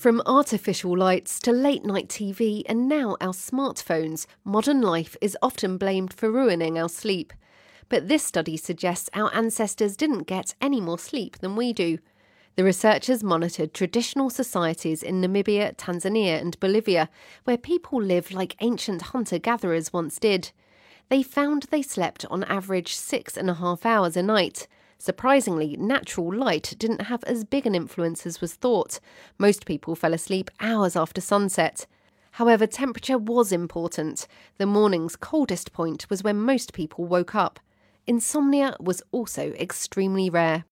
From artificial lights to late night TV and now our smartphones, modern life is often blamed for ruining our sleep. But this study suggests our ancestors didn't get any more sleep than we do. The researchers monitored traditional societies in Namibia, Tanzania, and Bolivia, where people live like ancient hunter gatherers once did. They found they slept on average six and a half hours a night. Surprisingly, natural light didn't have as big an influence as was thought. Most people fell asleep hours after sunset. However, temperature was important. The morning's coldest point was when most people woke up. Insomnia was also extremely rare.